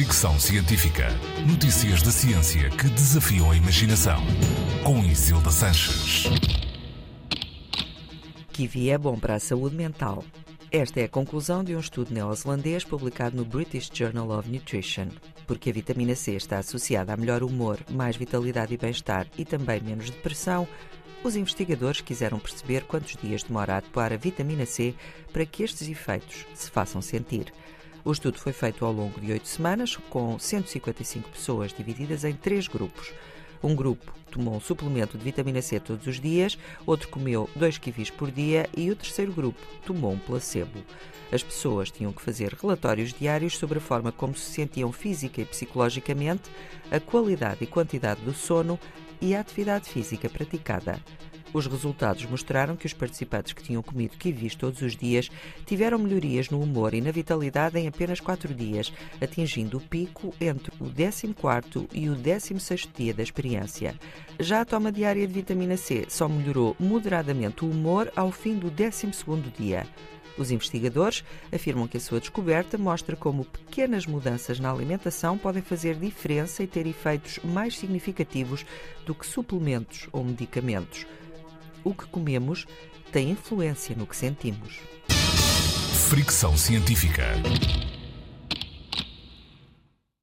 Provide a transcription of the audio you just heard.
Fricção Científica. Notícias da ciência que desafiam a imaginação. Com Isilda Sanches. Kiwi é bom para a saúde mental. Esta é a conclusão de um estudo neozelandês publicado no British Journal of Nutrition. Porque a vitamina C está associada a melhor humor, mais vitalidade e bem-estar e também menos depressão, os investigadores quiseram perceber quantos dias demora a atuar a vitamina C para que estes efeitos se façam sentir. O estudo foi feito ao longo de oito semanas, com 155 pessoas divididas em três grupos. Um grupo tomou um suplemento de vitamina C todos os dias, outro comeu dois kiwis por dia e o terceiro grupo tomou um placebo. As pessoas tinham que fazer relatórios diários sobre a forma como se sentiam física e psicologicamente, a qualidade e quantidade do sono e a atividade física praticada. Os resultados mostraram que os participantes que tinham comido kiwis todos os dias tiveram melhorias no humor e na vitalidade em apenas 4 dias, atingindo o pico entre o 14º e o 16º dia da experiência. Já a toma diária de vitamina C só melhorou moderadamente o humor ao fim do 12º dia. Os investigadores afirmam que a sua descoberta mostra como pequenas mudanças na alimentação podem fazer diferença e ter efeitos mais significativos do que suplementos ou medicamentos o que comemos tem influência no que sentimos. Fricção científica.